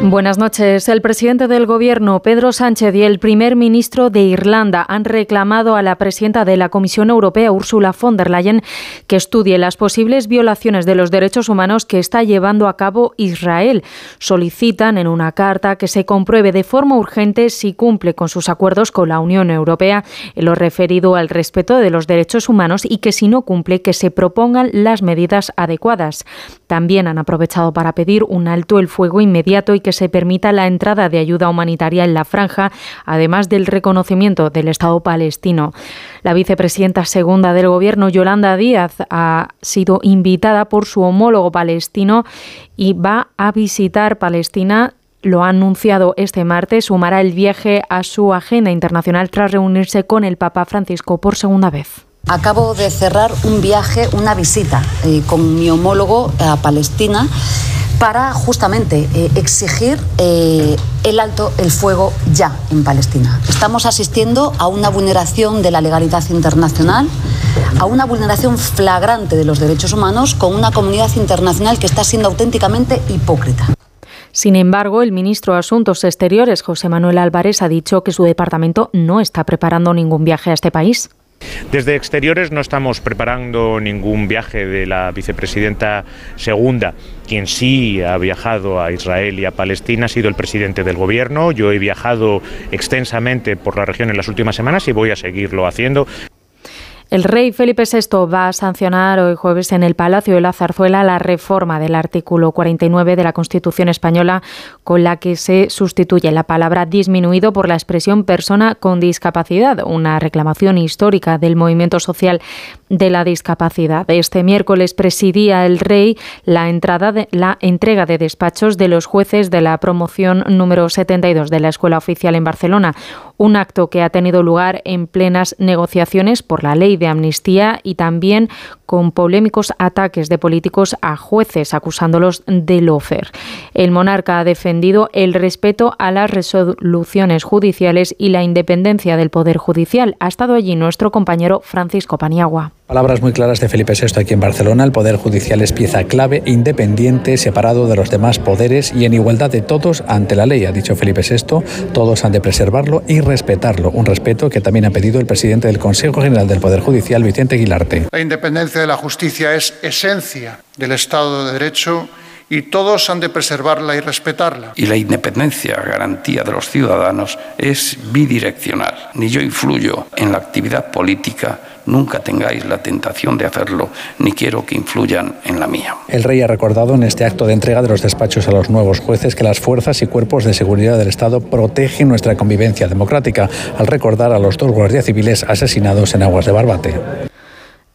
Buenas noches. El presidente del Gobierno, Pedro Sánchez, y el primer ministro de Irlanda han reclamado a la presidenta de la Comisión Europea, Ursula von der Leyen, que estudie las posibles violaciones de los derechos humanos que está llevando a cabo Israel. Solicitan en una carta que se compruebe de forma urgente si cumple con sus acuerdos con la Unión Europea en lo referido al respeto de los derechos humanos y que si no cumple, que se propongan las medidas adecuadas. También han aprovechado para pedir un alto el fuego inmediato y que se permita la entrada de ayuda humanitaria en la franja, además del reconocimiento del Estado palestino. La vicepresidenta segunda del Gobierno, Yolanda Díaz, ha sido invitada por su homólogo palestino y va a visitar Palestina lo ha anunciado este martes, sumará el viaje a su agenda internacional tras reunirse con el Papa Francisco por segunda vez. Acabo de cerrar un viaje, una visita eh, con mi homólogo a Palestina para justamente eh, exigir eh, el alto el fuego ya en Palestina. Estamos asistiendo a una vulneración de la legalidad internacional, a una vulneración flagrante de los derechos humanos con una comunidad internacional que está siendo auténticamente hipócrita. Sin embargo, el ministro de Asuntos Exteriores, José Manuel Álvarez, ha dicho que su departamento no está preparando ningún viaje a este país. Desde exteriores no estamos preparando ningún viaje de la vicepresidenta segunda. Quien sí ha viajado a Israel y a Palestina ha sido el presidente del gobierno. Yo he viajado extensamente por la región en las últimas semanas y voy a seguirlo haciendo. El rey Felipe VI va a sancionar hoy jueves en el Palacio de la Zarzuela la reforma del artículo 49 de la Constitución española con la que se sustituye la palabra disminuido por la expresión persona con discapacidad, una reclamación histórica del movimiento social de la discapacidad. Este miércoles presidía el rey la entrada de la entrega de despachos de los jueces de la promoción número 72 de la Escuela Oficial en Barcelona, un acto que ha tenido lugar en plenas negociaciones por la ley de amnistía y también con polémicos ataques de políticos a jueces acusándolos de lofer. El monarca ha defendido el respeto a las resoluciones judiciales y la independencia del Poder Judicial. Ha estado allí nuestro compañero Francisco Paniagua. Palabras muy claras de Felipe VI aquí en Barcelona. El Poder Judicial es pieza clave, independiente, separado de los demás poderes y en igualdad de todos ante la ley, ha dicho Felipe VI. Todos han de preservarlo y respetarlo. Un respeto que también ha pedido el presidente del Consejo General del Poder Judicial, Vicente Aguilarte. La independencia de la justicia es esencia del Estado de Derecho y todos han de preservarla y respetarla. Y la independencia, garantía de los ciudadanos, es bidireccional. Ni yo influyo en la actividad política, nunca tengáis la tentación de hacerlo, ni quiero que influyan en la mía. El rey ha recordado en este acto de entrega de los despachos a los nuevos jueces que las fuerzas y cuerpos de seguridad del Estado protegen nuestra convivencia democrática, al recordar a los dos guardias civiles asesinados en aguas de Barbate.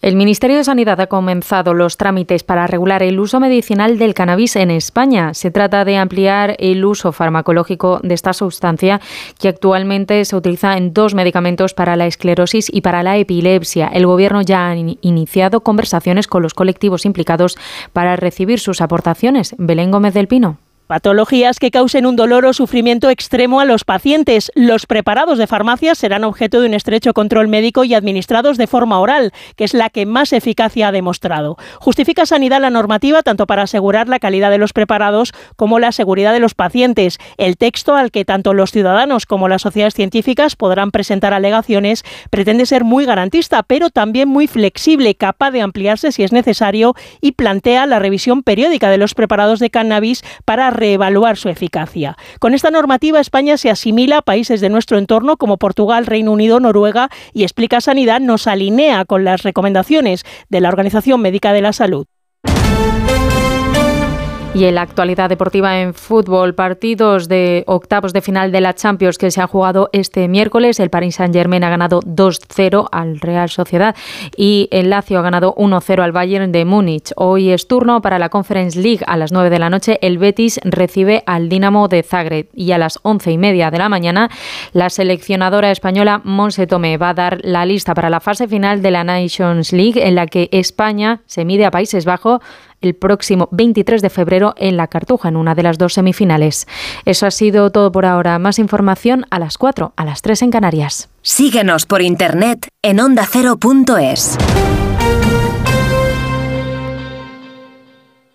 El Ministerio de Sanidad ha comenzado los trámites para regular el uso medicinal del cannabis en España. Se trata de ampliar el uso farmacológico de esta sustancia que actualmente se utiliza en dos medicamentos para la esclerosis y para la epilepsia. El Gobierno ya ha iniciado conversaciones con los colectivos implicados para recibir sus aportaciones. Belén Gómez del Pino. Patologías que causen un dolor o sufrimiento extremo a los pacientes. Los preparados de farmacia serán objeto de un estrecho control médico y administrados de forma oral, que es la que más eficacia ha demostrado. Justifica Sanidad la normativa tanto para asegurar la calidad de los preparados como la seguridad de los pacientes. El texto al que tanto los ciudadanos como las sociedades científicas podrán presentar alegaciones pretende ser muy garantista, pero también muy flexible, capaz de ampliarse si es necesario y plantea la revisión periódica de los preparados de cannabis para reevaluar su eficacia. Con esta normativa España se asimila a países de nuestro entorno como Portugal, Reino Unido, Noruega y Explica Sanidad nos alinea con las recomendaciones de la Organización Médica de la Salud. Y en la actualidad deportiva en fútbol, partidos de octavos de final de la Champions que se han jugado este miércoles. El Paris Saint-Germain ha ganado 2-0 al Real Sociedad y el Lazio ha ganado 1-0 al Bayern de Múnich. Hoy es turno para la Conference League. A las 9 de la noche el Betis recibe al Dinamo de Zagreb y a las 11 y media de la mañana la seleccionadora española Monse Tomé va a dar la lista para la fase final de la Nations League en la que España se mide a Países Bajos el próximo 23 de febrero en La Cartuja, en una de las dos semifinales. Eso ha sido todo por ahora. Más información a las 4, a las 3 en Canarias. Síguenos por internet en ondacero.es.